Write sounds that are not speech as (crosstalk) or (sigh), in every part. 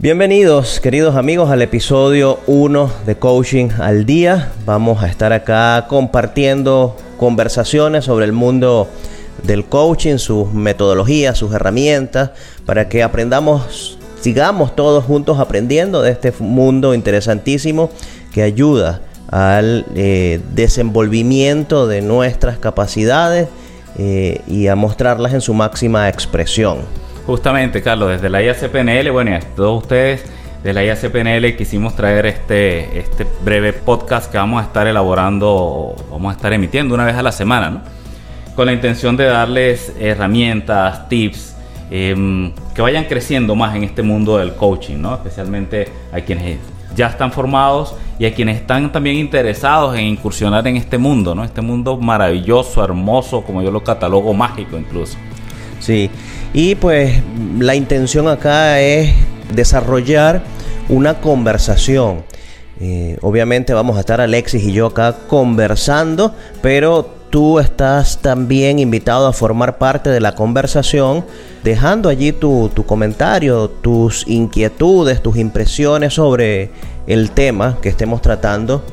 Bienvenidos queridos amigos al episodio 1 de Coaching al Día. Vamos a estar acá compartiendo conversaciones sobre el mundo del coaching, sus metodologías, sus herramientas, para que aprendamos, sigamos todos juntos aprendiendo de este mundo interesantísimo que ayuda al eh, desenvolvimiento de nuestras capacidades eh, y a mostrarlas en su máxima expresión. Justamente, Carlos, desde la IACPNL, bueno, y a todos ustedes de la IACPNL quisimos traer este, este breve podcast que vamos a estar elaborando, vamos a estar emitiendo una vez a la semana, ¿no? Con la intención de darles herramientas, tips, em, que vayan creciendo más en este mundo del coaching, ¿no? Especialmente a quienes ya están formados y a quienes están también interesados en incursionar en este mundo, ¿no? Este mundo maravilloso, hermoso, como yo lo catalogo, mágico incluso. Sí, y pues la intención acá es desarrollar una conversación. Eh, obviamente vamos a estar Alexis y yo acá conversando, pero tú estás también invitado a formar parte de la conversación, dejando allí tu, tu comentario, tus inquietudes, tus impresiones sobre el tema que estemos tratando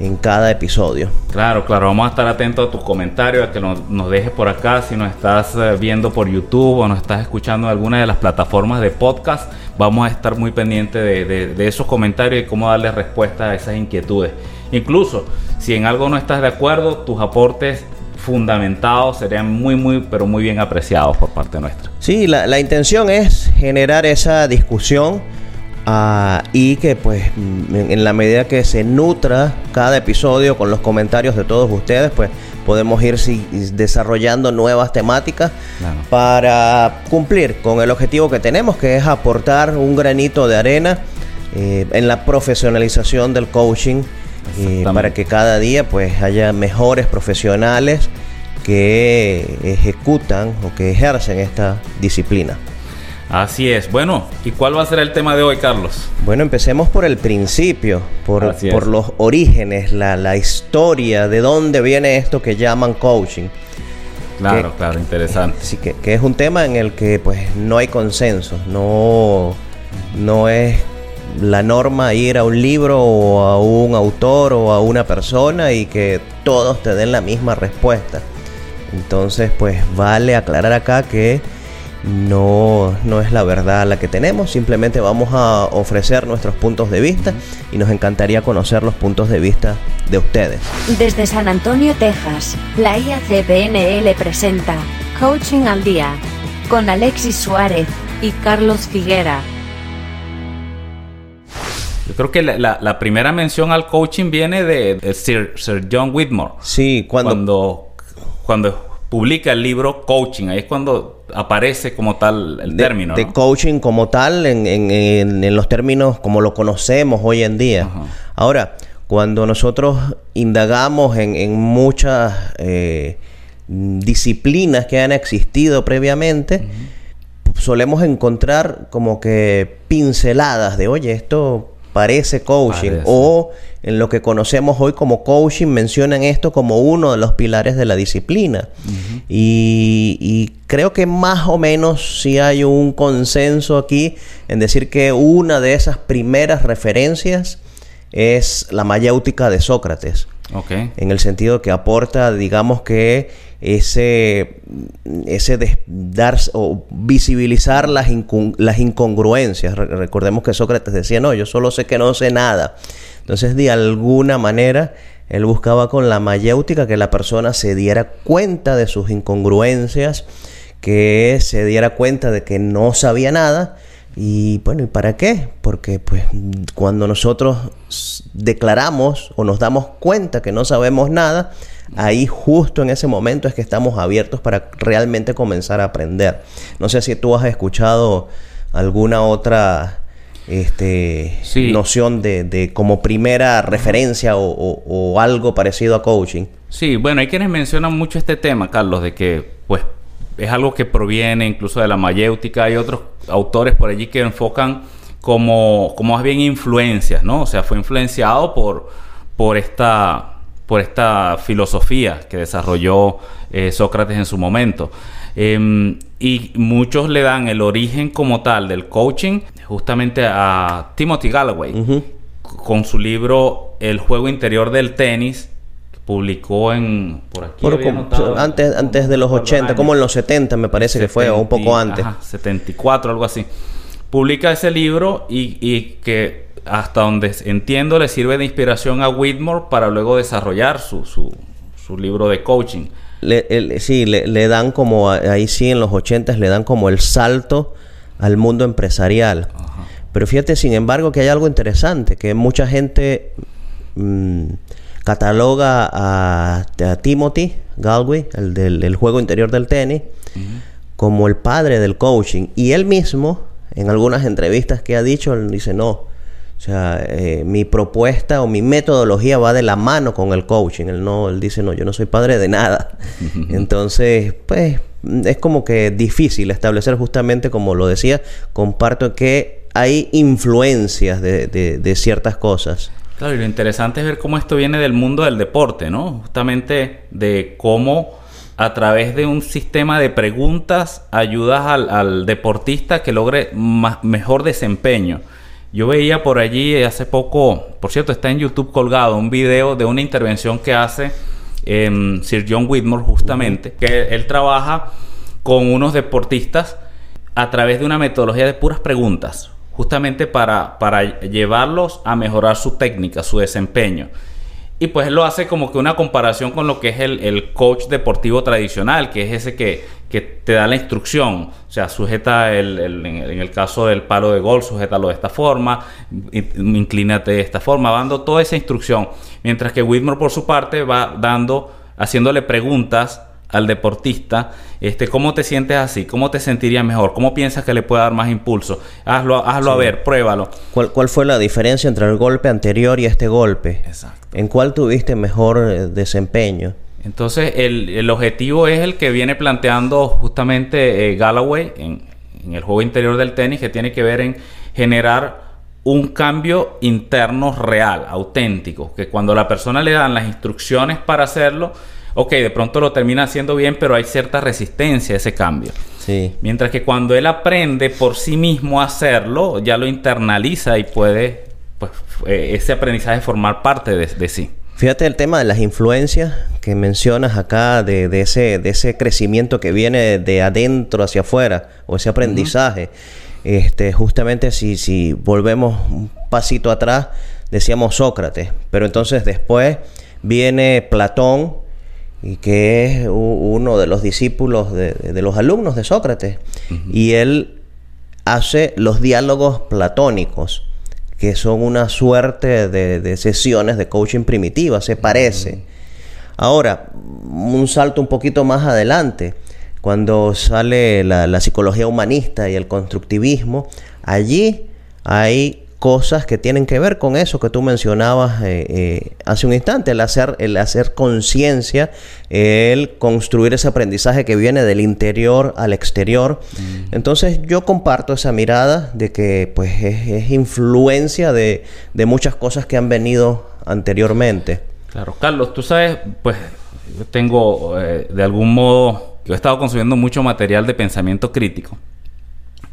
en cada episodio. Claro, claro, vamos a estar atentos a tus comentarios, a que nos, nos dejes por acá, si nos estás eh, viendo por YouTube o nos estás escuchando en alguna de las plataformas de podcast, vamos a estar muy pendientes de, de, esos comentarios y cómo darle respuesta a esas inquietudes. Incluso, si en algo no estás de acuerdo, tus aportes fundamentados serían muy, muy, pero muy bien apreciados por parte nuestra. Sí, la, la intención es generar esa discusión Ah, y que pues en, la medida que se nutra cada episodio con los comentarios de todos ustedes, pues podemos ir desarrollando nuevas temáticas para cumplir con el objetivo que tenemos, que es aportar un granito de arena eh, en la profesionalización del coaching eh, para que cada día pues haya mejores profesionales que ejecutan o que ejercen esta disciplina. Así es. Bueno, ¿y cuál va a ser el tema de hoy, Carlos? Bueno, empecemos por el principio, por, por los orígenes, la, la, historia, de dónde viene esto que llaman coaching. Claro, claro, interesante. Sí, que, que, es un tema en el que pues no hay consenso, no, no es la norma ir a un libro o a un autor o a una persona y que todos te den la misma respuesta. Entonces, pues vale aclarar acá que no, no es la verdad la que tenemos, simplemente vamos a ofrecer nuestros puntos de vista y nos encantaría conocer los puntos de vista de ustedes. Desde San Antonio, Texas, la IACPNL presenta Coaching al Día con Alexis Suárez y Carlos Figuera. Yo creo que la, primera mención al coaching viene de, Sir, John Whitmore. Sí, cuando, cuando, cuando publica el libro Coaching. Ahí es cuando aparece como tal el término. De coaching como tal en, en, en, los términos como lo conocemos hoy en día. Ahora, cuando nosotros indagamos en, muchas eh, disciplinas que han existido previamente, solemos encontrar como que pinceladas de, oye, esto parece coaching o en lo que conocemos hoy como coaching mencionan esto como uno de los pilares de la disciplina. Y, creo que más o menos sí hay un consenso aquí en decir que una de esas primeras referencias es la mayéutica de Sócrates. En el sentido que aporta digamos que ese, ese de dar o visibilizar las, las incongruencias. recordemos que Sócrates decía, no, yo solo sé que no sé nada. Entonces, de alguna manera, él buscaba con la mayéutica que la persona se diera cuenta de sus incongruencias, que se diera cuenta de que no sabía nada. Y bueno, ¿y para qué? Porque pues cuando nosotros declaramos o nos damos cuenta que no sabemos nada, ahí justo en ese momento es que estamos abiertos para realmente comenzar a aprender. No sé si tú has escuchado alguna otra este, noción de, como primera referencia o, algo parecido a coaching. Sí, bueno, hay quienes mencionan mucho este tema, Carlos, de que pues es algo que proviene incluso de la mayéutica. Hay otros autores por allí que enfocan como, como más bien influencias, ¿no? O sea, fue influenciado por, por esta por esta filosofía que desarrolló eh, Sócrates en su momento. Em, y muchos le dan el origen como tal del coaching justamente a Timothy Galloway con su libro El juego interior del tenis publicó en por aquí antes antes de los 80 como en los 70 me parece que fue o un poco antes. 74 algo así. Publica ese libro y, y, que hasta donde entiendo le sirve de inspiración a Whitmore para luego desarrollar su, su, su libro de coaching. Le, sí le, le, dan como ahí sí en los 80 le dan como el salto al mundo empresarial. Pero fíjate sin embargo que hay algo interesante que mucha gente mmm, cataloga a, Timothy Galway, el del juego interior del tenis, como el padre del coaching. Y él mismo, en algunas entrevistas que ha dicho, él dice, no, o sea, eh, mi propuesta o mi metodología va de la mano con el coaching. Él no, él dice, no, yo no soy padre de nada. (laughs) Entonces, pues, es como que difícil establecer justamente, como lo decía, comparto que hay influencias de, de ciertas cosas. Claro, y lo interesante es ver cómo esto viene del mundo del deporte, ¿no? Justamente de cómo a través de un sistema de preguntas ayudas al, deportista que logre mejor desempeño. Yo veía por allí hace poco, por cierto, está en YouTube colgado un video de una intervención que hace em, Sir John Whitmore justamente, que él trabaja con unos deportistas a través de una metodología de puras preguntas justamente para, para llevarlos a mejorar su técnica, su desempeño. Y pues lo hace como que una comparación con lo que es el, coach deportivo tradicional, que es ese que, que, te da la instrucción. O sea, sujeta el, en el caso del palo de gol, sujétalo de esta forma, inclínate de esta forma, dando toda esa instrucción. Mientras que Whitmore por su parte va dando, haciéndole preguntas al deportista, este, ¿cómo te sientes así? ¿Cómo te sentirías mejor? ¿Cómo piensas que le puede dar más impulso? Hazlo, hazlo a ver, pruébalo. ¿Cuál, ¿Cuál, fue la diferencia entre el golpe anterior y este golpe? Exacto. ¿En cuál tuviste mejor eh, desempeño? Entonces, el, el, objetivo es el que viene planteando justamente eh, Galloway en, en el juego interior del tenis, que tiene que ver en generar un cambio interno real, auténtico, que cuando la persona le dan las instrucciones para hacerlo, ok, de pronto lo termina haciendo bien, pero hay cierta resistencia a ese cambio. Sí. Mientras que cuando él aprende por sí mismo a hacerlo, ya lo internaliza y puede, pues, eh, ese aprendizaje formar parte de, sí. Fíjate el tema de las influencias que mencionas acá, de, ese, de ese crecimiento que viene de adentro hacia afuera, o ese aprendizaje. Este, justamente si, si volvemos un pasito atrás, decíamos Sócrates, pero entonces después viene Platón, y que es uno de los discípulos de, los alumnos de Sócrates. Y él hace los diálogos platónicos, que son una suerte de, sesiones de coaching primitiva, se parece. Ahora, un salto un poquito más adelante, cuando sale la, la psicología humanista y el constructivismo, allí hay cosas que tienen que ver con eso que tú mencionabas eh, eh, hace un instante, el hacer, el hacer conciencia, el construir ese aprendizaje que viene del interior al exterior. Mm. Entonces yo comparto esa mirada de que pues es, influencia de, muchas cosas que han venido anteriormente. Claro, Carlos, tú sabes, pues yo tengo eh, de algún modo, yo he estado consumiendo mucho material de pensamiento crítico.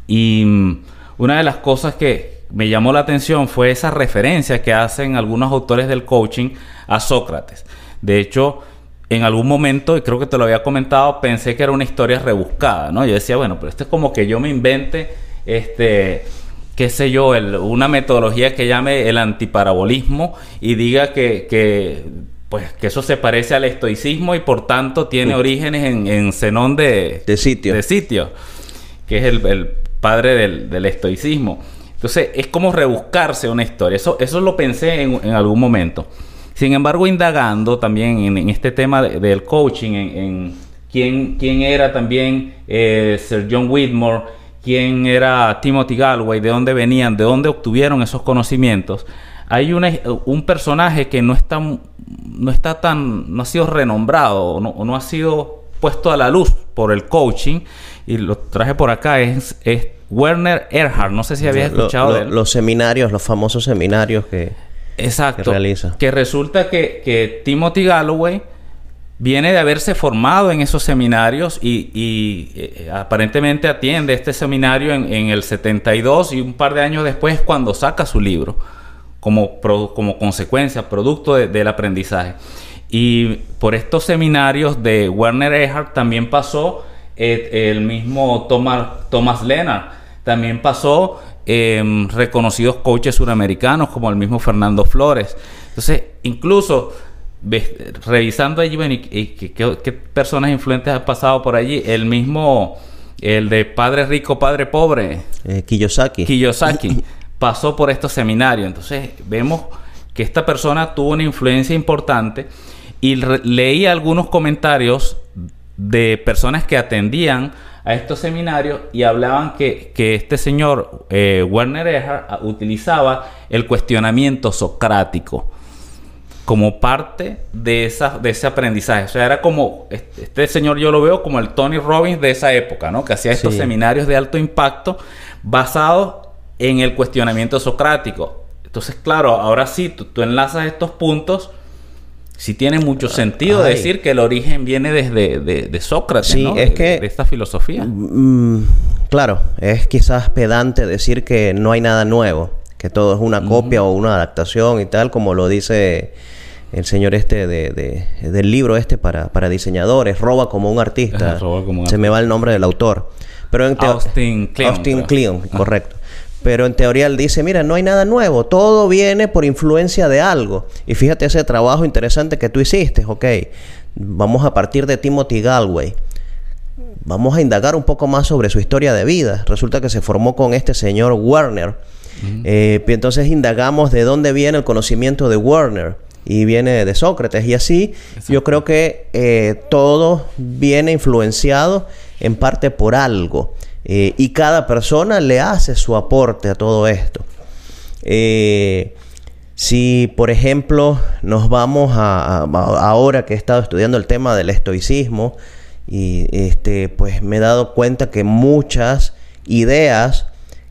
Y mm, una de las cosas que, me llamó la atención fue esa referencia que hacen algunos autores del coaching a Sócrates. De hecho, en algún momento, y creo que te lo había comentado, pensé que era una historia rebuscada, ¿no? Yo decía, bueno, pero esto es como que yo me invente, este, qué sé yo, una metodología que llame el antiparabolismo y diga que, pues, que eso se parece al estoicismo y por tanto tiene orígenes en, en Zenón de, de sitio. De sitio, que es el, padre del, del estoicismo. Entonces, es como rebuscarse una historia. Eso, eso lo pensé en, algún momento. Sin embargo, indagando también en, este tema del coaching, en, quién, quién, era también eh, Sir John Whitmore, quién era Timothy Galway, de dónde venían, de dónde obtuvieron esos conocimientos. Hay un personaje que no está, no está tan, no ha sido renombrado o no, no ha sido puesto a la luz por el coaching y lo traje por acá, es, es Werner Erhard, no sé si habías escuchado de él. Los seminarios, los famosos seminarios que, Exacto, que realiza. Que resulta que, que Timothy Galloway viene de haberse formado en esos seminarios y, eh, aparentemente atiende este seminario en, el 72 y un par de años después cuando saca su libro como, como consecuencia, producto del aprendizaje. Y por estos seminarios de Werner Erhard también pasó eh, el mismo Thomas, Thomas Lennart, también pasó em, reconocidos coaches suramericanos como el mismo Fernando Flores. Entonces, incluso revisando allí, ¿qué, personas influentes han pasado por allí? El mismo, el de Padre Rico, Padre Pobre. Eh, Kiyosaki. Kiyosaki (laughs) pasó por estos seminarios. Entonces, vemos que esta persona tuvo una influencia importante y leí algunos comentarios de personas que atendían a estos seminarios y hablaban que, este señor eh, Werner Erhard utilizaba el cuestionamiento socrático como parte de, esa, de ese aprendizaje. O sea, era como, este, señor yo lo veo como el Tony Robbins de esa época, ¿no? Que hacía estos seminarios de alto impacto basados en el cuestionamiento socrático. Entonces, claro, ahora sí, tú, enlazas estos puntos. Sí tiene mucho sentido decir que el origen viene desde de, Sócrates, sí, es que, de esta filosofía. Mm, claro, es quizás pedante decir que no hay nada nuevo, que todo es una copia o una adaptación y tal, como lo dice el señor este de, del libro este para, para diseñadores, roba como un artista. (laughs) Se me va el nombre del autor. Pero en Austin Kleon. Austin Kleon, correcto. Pero en teoría él dice, mira, no hay nada nuevo, todo viene por influencia de algo. Y fíjate ese trabajo interesante que tú hiciste, ok. Vamos a partir de Timothy Galway. Vamos a indagar un poco más sobre su historia de vida. Resulta que se formó con este señor Werner. Eh, entonces indagamos de dónde viene el conocimiento de Werner y viene de Sócrates. Y así yo creo que eh, todo viene influenciado en parte por algo. Eh, y cada persona le hace su aporte a todo esto. Eh, si, por ejemplo, nos vamos a, ahora que he estado estudiando el tema del estoicismo, y este, pues me he dado cuenta que muchas ideas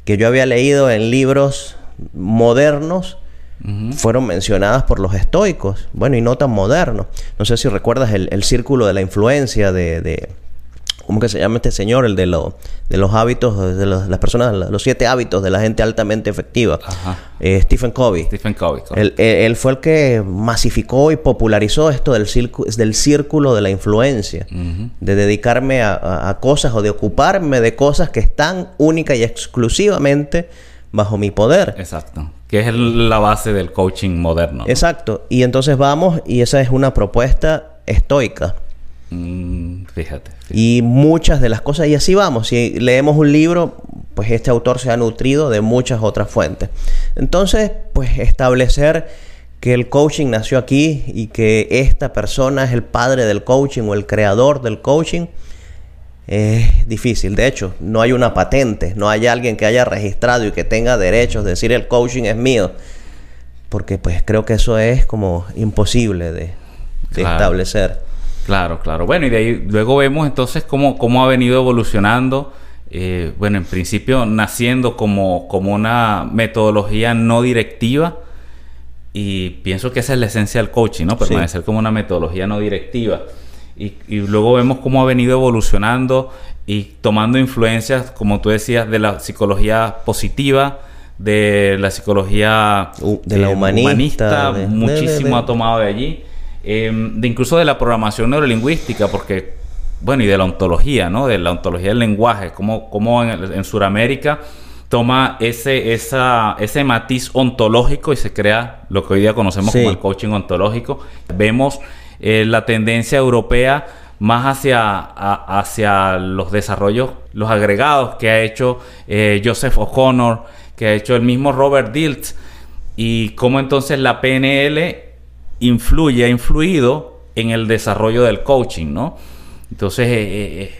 que yo había leído en libros modernos fueron mencionadas por los estoicos, bueno, y no tan modernos. No sé si recuerdas el, círculo de la influencia de, ¿cómo que se llama este señor? El de, lo, de los hábitos, de las personas, los siete hábitos de la gente altamente efectiva. Eh, Stephen Covey. Stephen Covey. Él, él, fue el que masificó y popularizó esto del, del círculo de la influencia. De dedicarme a, a, cosas o de ocuparme de cosas que están única y exclusivamente bajo mi poder. Exacto que es la base del coaching moderno. Exacto. Y entonces vamos, y esa es una propuesta estoica. Mm, fíjate, Y muchas de las cosas, y así vamos, si leemos un libro, pues este autor se ha nutrido de muchas otras fuentes. Entonces, pues establecer que el coaching nació aquí y que esta persona es el padre del coaching o el creador del coaching, es difícil. De hecho, no hay una patente, no hay alguien que haya registrado y que tenga derechos de decir el coaching es mío. Porque pues creo que eso es como imposible de, establecer. Claro, claro. Bueno, y de ahí luego vemos entonces cómo, cómo ha venido evolucionando. Eh, bueno, en principio naciendo como, como una metodología no directiva. Y pienso que esa es la esencia del coaching, ¿no? Permanecer como una metodología no directiva. Y, luego vemos cómo ha venido evolucionando y tomando influencias, como tú decías, de la psicología positiva, de la psicología de la eh, humanista, muchísimo ha tomado de allí, em, de incluso de la programación neurolingüística, porque, bueno, y de la ontología, ¿no? De la ontología del lenguaje, como, como en, en Sudamérica toma ese, esa, ese matiz ontológico y se crea lo que hoy día conocemos como el coaching ontológico. Vemos eh, la tendencia europea más hacia, hacia los desarrollos, los agregados que ha hecho eh, Joseph O'Connor, que ha hecho el mismo Robert Diltz, y cómo entonces la PNL influye, ha influido en el desarrollo del coaching, ¿no? Entonces, eh,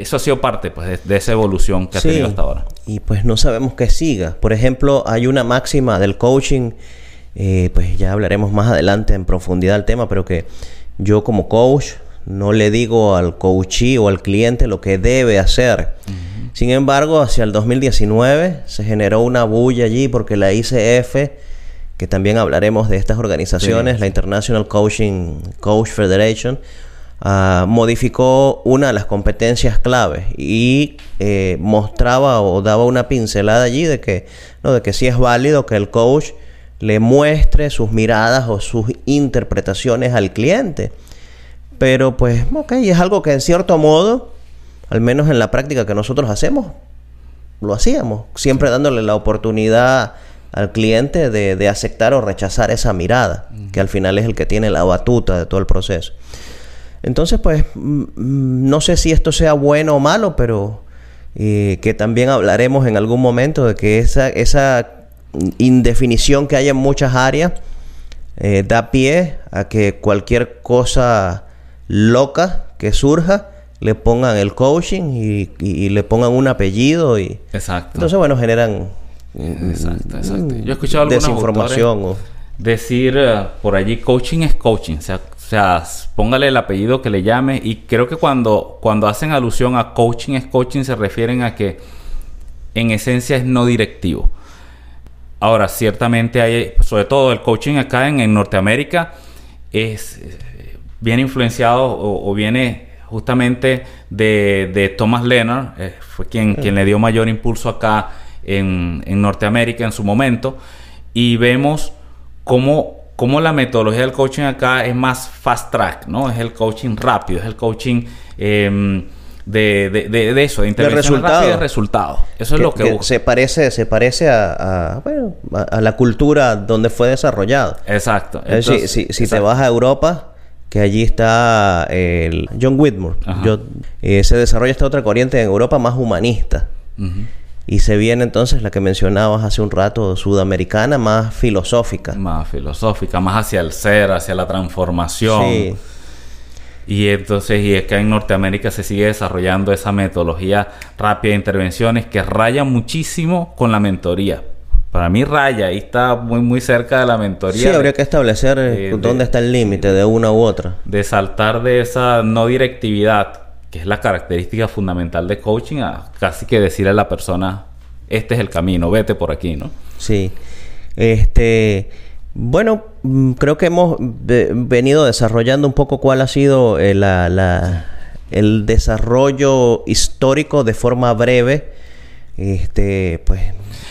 eso ha sido parte pues, de, esa evolución que ha tenido hasta ahora. Y pues no sabemos qué siga. Por ejemplo, hay una máxima del coaching, pues ya hablaremos más adelante en profundidad del tema, pero que yo como coach no le digo al coachee o al cliente lo que debe hacer. Sin embargo, hacia el 2019 se generó una bulla allí porque la ICF, que también hablaremos de estas organizaciones, la International Coaching Coach Federation, ah, modificó una de las competencias claves y eh, mostraba o daba una pincelada allí de que, no, de que sí es válido que el coach le muestre sus miradas o sus interpretaciones al cliente. Pero pues, ok, es algo que en cierto modo, al menos en la práctica que nosotros hacemos, lo hacíamos, siempre dándole la oportunidad al cliente de, aceptar o rechazar esa mirada, que al final es el que tiene la batuta de todo el proceso. Entonces, pues, mm, mm, no sé si esto sea bueno o malo, pero eh, que también hablaremos en algún momento de que esa, esa indefinición que hay en muchas áreas eh, da pie a que cualquier cosa loca que surja le pongan el coaching y, le pongan un apellido y exacto entonces bueno generan exacto exacto. Yo he escuchado desinformación decir eh, por allí coaching es coaching o sea, o sea póngale el apellido que le llame y creo que cuando cuando hacen alusión a coaching es coaching se refieren a que en esencia es no directivo. Ahora ciertamente hay sobre todo el coaching acá en, Norteamérica es viene influenciado o viene justamente de, Thomas Leonard, eh, fue quien, quien le dio mayor impulso acá en, Norteamérica en su momento, y vemos cómo, cómo, la metodología del coaching acá es más fast track, ¿no? Es el coaching rápido, es el coaching... Em, de, de, eso, de intervención rápida de resultados. Eso es lo que, se parece, se parece a, a, la cultura donde fue desarrollado. Exacto. si, si te vas a Europa, que allí está el John Whitmore. Eh, se desarrolla esta otra corriente en Europa más humanista. Y se viene entonces la que mencionabas hace un rato, sudamericana, más filosófica. Más filosófica, más hacia el ser, hacia la transformación. Sí. Y entonces, y es que en Norteamérica se sigue desarrollando esa metodología rápida de intervenciones que raya muchísimo con la mentoría. Para mí raya, ahí está muy muy cerca de la mentoría. Sí, habría que establecer eh, dónde está el límite de una u otra. De saltar de esa no directividad, que es la característica fundamental de coaching, a casi que decirle a la persona, este es el camino, vete por aquí, ¿no? Sí. Este, bueno, mm, creo que hemos venido desarrollando un poco cuál ha sido eh, la, el desarrollo histórico de forma breve. Este, pues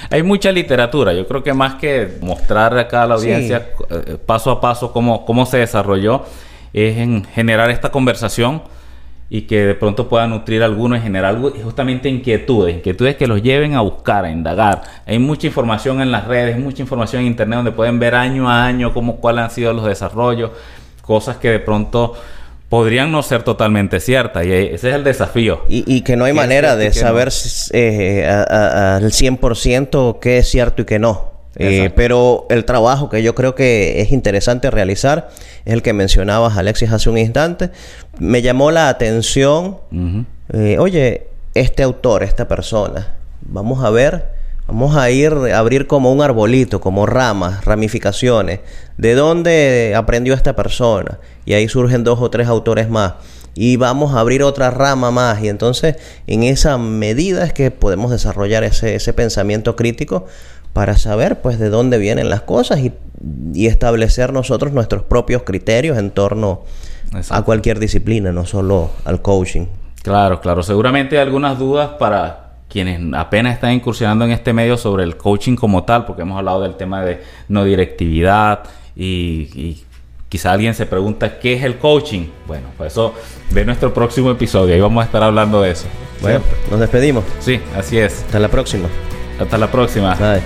hay mucha literatura. Yo creo que más que mostrar acá a la audiencia eh, paso a paso cómo, cómo se desarrolló, es en generar esta conversación y que de pronto pueda nutrir a alguno y generar justamente inquietudes, inquietudes que los lleven a buscar, a indagar. Hay mucha información en las redes, mucha información en internet donde pueden ver año a año cómo cuáles han sido los desarrollos, cosas que de pronto podrían no ser totalmente ciertas y ese es el desafío. Y, que no hay manera de saber eh, al 100% qué es cierto y qué no. Eh, pero el trabajo que yo creo que es interesante realizar es el que mencionabas, Alexis, hace un instante. Me llamó la atención, eh, oye, este autor, esta persona, vamos a ver Vamos a ir a abrir como un arbolito, como ramas, ramificaciones. ¿De dónde aprendió esta persona? Y ahí surgen dos o tres autores más. Y vamos a abrir otra rama más. Y entonces, en esa medida es que podemos desarrollar ese, ese pensamiento crítico para saber, pues, de dónde vienen las cosas y, y establecer nosotros nuestros propios criterios en torno a cualquier disciplina, no solo al coaching. Claro, claro. Seguramente hay algunas dudas para quienes apenas están incursionando en este medio sobre el coaching como tal, porque hemos hablado del tema de no directividad y, quizá alguien se pregunta qué es el coaching. Bueno, pues eso ve nuestro próximo episodio, ahí vamos a estar hablando de eso. Bueno, nos despedimos. Sí, así es. Hasta la próxima. Hasta la próxima. Bye.